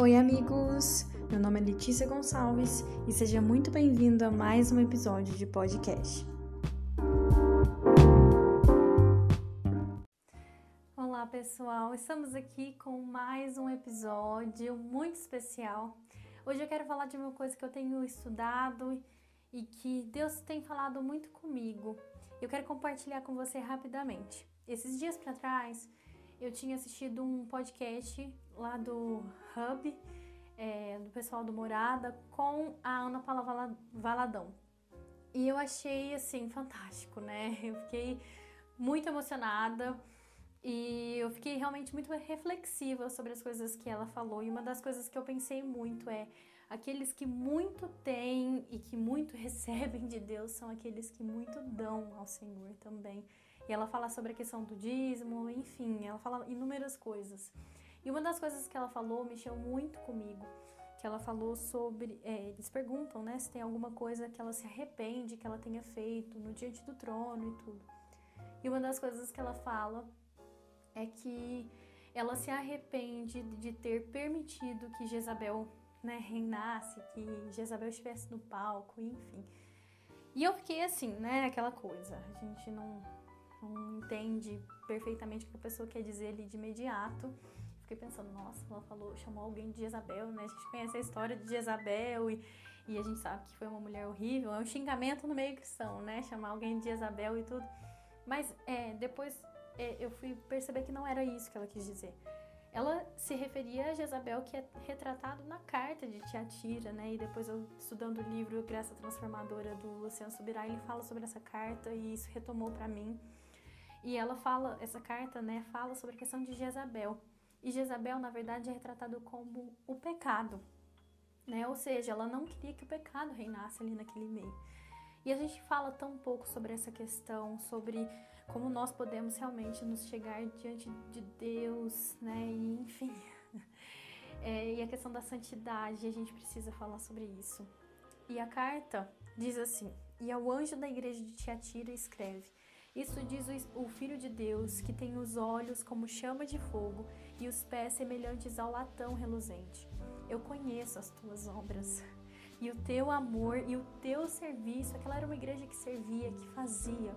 Oi, amigos! Meu nome é Letícia Gonçalves e seja muito bem-vindo a mais um episódio de podcast. Olá, pessoal! Estamos aqui com mais um episódio muito especial. Hoje eu quero falar de uma coisa que eu tenho estudado e que Deus tem falado muito comigo. Eu quero compartilhar com você rapidamente. Esses dias para trás, eu tinha assistido um podcast lá do Hub, é, do pessoal do Morada, com a Ana Paula Valadão. E eu achei, assim, fantástico, né? Eu fiquei muito emocionada e eu fiquei realmente muito reflexiva sobre as coisas que ela falou. E uma das coisas que eu pensei muito é: aqueles que muito têm e que muito recebem de Deus são aqueles que muito dão ao Senhor também. E ela fala sobre a questão do dízimo, enfim, ela fala inúmeras coisas. E uma das coisas que ela falou mexeu muito comigo, que ela falou sobre, é, eles perguntam, né, se tem alguma coisa que ela se arrepende que ela tenha feito no diante do trono e tudo. E uma das coisas que ela fala é que ela se arrepende de ter permitido que Jezabel né, reinasse, que Jezabel estivesse no palco, enfim. E eu fiquei assim, né, aquela coisa, a gente não não entende perfeitamente o que a pessoa quer dizer ali de imediato. Fiquei pensando, nossa, ela falou, chamou alguém de Jezabel, né? A gente conhece a história de Jezabel e, e a gente sabe que foi uma mulher horrível. É um xingamento no meio cristão, né? Chamar alguém de Jezabel e tudo. Mas é, depois é, eu fui perceber que não era isso que ela quis dizer. Ela se referia a Jezabel, que é retratado na carta de Tiatira, né? E depois eu, estudando o livro Graça Transformadora do Luciano Subirá, ele fala sobre essa carta e isso retomou para mim. E ela fala, essa carta, né, fala sobre a questão de Jezabel. E Jezabel, na verdade, é retratado como o pecado, né? Ou seja, ela não queria que o pecado reinasse ali naquele meio. E a gente fala tão pouco sobre essa questão, sobre como nós podemos realmente nos chegar diante de Deus, né? E enfim. É, e a questão da santidade, a gente precisa falar sobre isso. E a carta diz assim: E ao anjo da igreja de Tiatira escreve: isso diz o Filho de Deus, que tem os olhos como chama de fogo e os pés semelhantes ao latão reluzente. Eu conheço as tuas obras e o teu amor e o teu serviço. Aquela era uma igreja que servia, que fazia.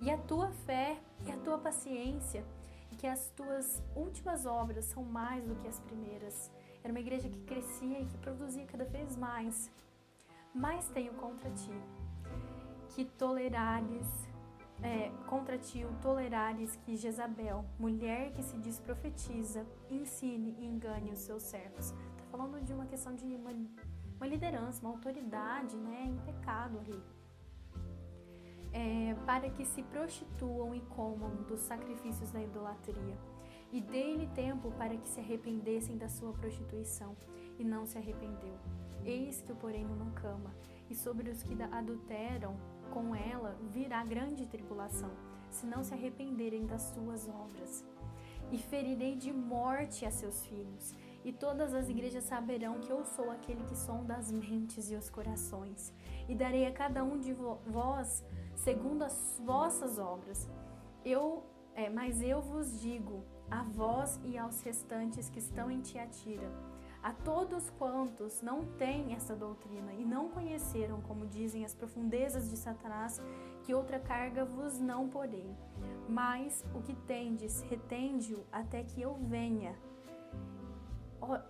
E a tua fé e a tua paciência, que as tuas últimas obras são mais do que as primeiras. Era uma igreja que crescia e que produzia cada vez mais. Mas tenho contra ti que tolerares é, contra ti o tolerares que Jezabel, mulher que se diz profetiza, ensine e engane os seus servos. Está falando de uma questão de uma, uma, liderança, uma autoridade né, em pecado ali. É, para que se prostituam e comam dos sacrifícios da idolatria. E dê-lhe tempo para que se arrependessem da sua prostituição, e não se arrependeu. Eis que o porém numa cama, e sobre os que adulteram com ela virá grande tribulação, se não se arrependerem das suas obras. E ferirei de morte a seus filhos, e todas as igrejas saberão que eu sou aquele que sonda as mentes e os corações, e darei a cada um de vós segundo as vossas obras. Eu, é, mas eu vos digo, a vós e aos restantes que estão em Tiatira, a todos quantos não têm essa doutrina e não conheceram, como dizem as profundezas de Satanás, que outra carga vos não porei. Mas o que tendes, retende-o até que eu venha.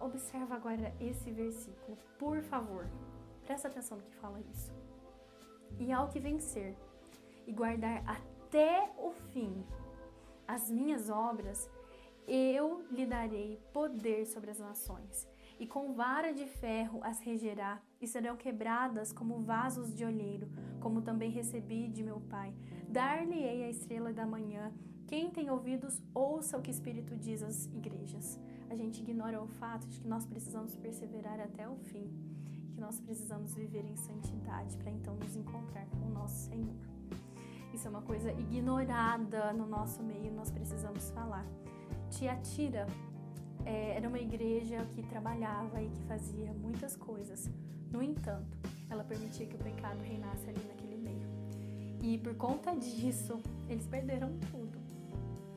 Observa agora esse versículo, por favor. Presta atenção no que fala isso. E ao que vencer e guardar até o fim as minhas obras, eu lhe darei poder sobre as nações e com vara de ferro as regerá, e serão quebradas como vasos de olheiro, como também recebi de meu Pai. Dar-lhe-ei a estrela da manhã. Quem tem ouvidos, ouça o que o Espírito diz às igrejas. A gente ignora o fato de que nós precisamos perseverar até o fim, que nós precisamos viver em santidade para então nos encontrar com o nosso Senhor. Isso é uma coisa ignorada no nosso meio, nós precisamos falar. Tiatira é, era uma igreja que trabalhava e que fazia muitas coisas. No entanto, ela permitia que o pecado reinasse ali naquele meio. E por conta disso, eles perderam tudo.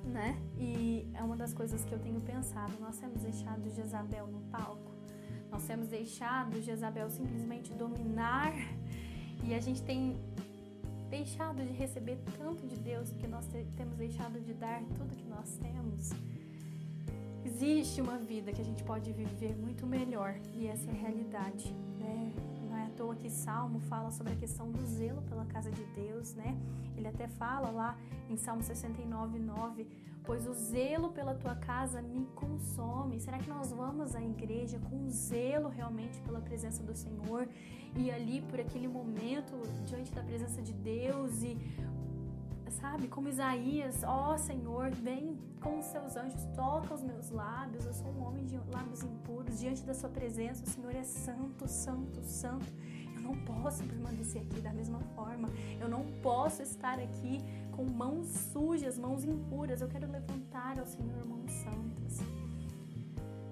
né? E é uma das coisas que eu tenho pensado. Nós temos deixado Jezabel no palco. Nós temos deixado Jezabel simplesmente dominar e a gente tem deixado de receber tanto de Deus que nós temos deixado de dar tudo que nós temos. Existe uma vida que a gente pode viver muito melhor e essa é a realidade, né? Não é à toa que Salmo fala sobre a questão do zelo pela casa de Deus, né? Ele até fala lá em Salmo 69, 9, pois o zelo pela tua casa me consome. Será que nós vamos à igreja com zelo realmente pela presença do Senhor e ali por aquele momento diante da presença de Deus e sabe? Como Isaías, ó oh, Senhor, vem com os seus anjos, toca os meus lábios, eu sou um homem de lábios impuros, diante da sua presença, o Senhor é santo, santo, santo. Eu não posso permanecer aqui da mesma forma, eu não posso estar aqui com mãos sujas, mãos impuras, eu quero levantar ao Senhor mãos santas.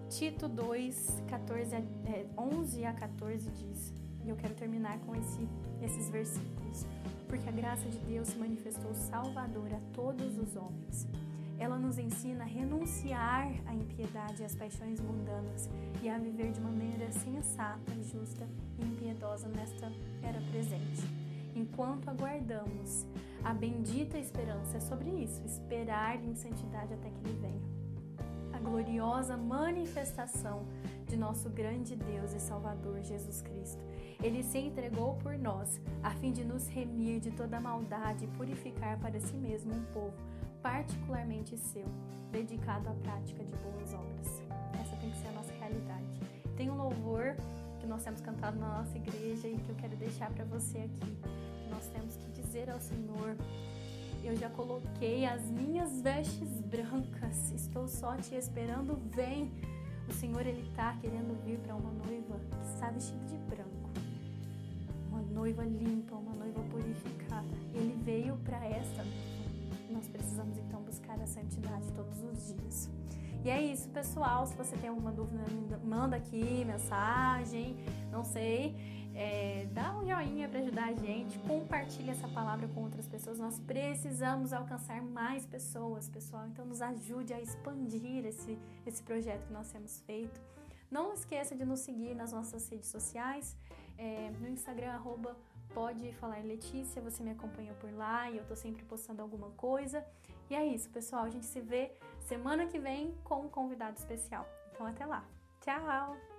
Tito 2, 14 é, 11 a 14 diz, e eu quero terminar com esse, esses versículos porque a graça de Deus se manifestou salvadora a todos os homens. Ela nos ensina a renunciar à impiedade e às paixões mundanas e a viver de maneira sensata, justa e impiedosa nesta era presente. Enquanto aguardamos a bendita esperança, é sobre isso, esperar em santidade até que Ele venha. Gloriosa manifestação de nosso grande Deus e Salvador Jesus Cristo ele se entregou por nós, a fim de nos remir de toda maldade e purificar para si mesmo um povo particularmente seu, dedicado à prática de boas obras. Essa tem que ser a nossa realidade. Tem um louvor que nós temos cantado na nossa igreja e que eu quero deixar para você aqui. Nós temos que dizer ao Senhor: Eu já coloquei as minhas vestes brancas, estou só te esperando, vem. O Senhor ele está querendo vir para uma noiva que está vestida de branco noiva limpa, uma noiva purificada. Ele veio para esta Nós precisamos então buscar a santidade todos os dias. E é isso, pessoal. Se você tem alguma dúvida, manda aqui mensagem, não sei. Joinha para ajudar a gente, compartilha essa palavra com outras pessoas. Nós precisamos alcançar mais pessoas, pessoal. Então nos ajude a expandir esse, esse projeto que nós temos feito. Não esqueça de nos seguir nas nossas redes sociais. É, no Instagram, arroba pode falar Letícia, você me acompanha por lá e eu tô sempre postando alguma coisa. E é isso, pessoal. A gente se vê semana que vem com um convidado especial. Então até lá. Tchau!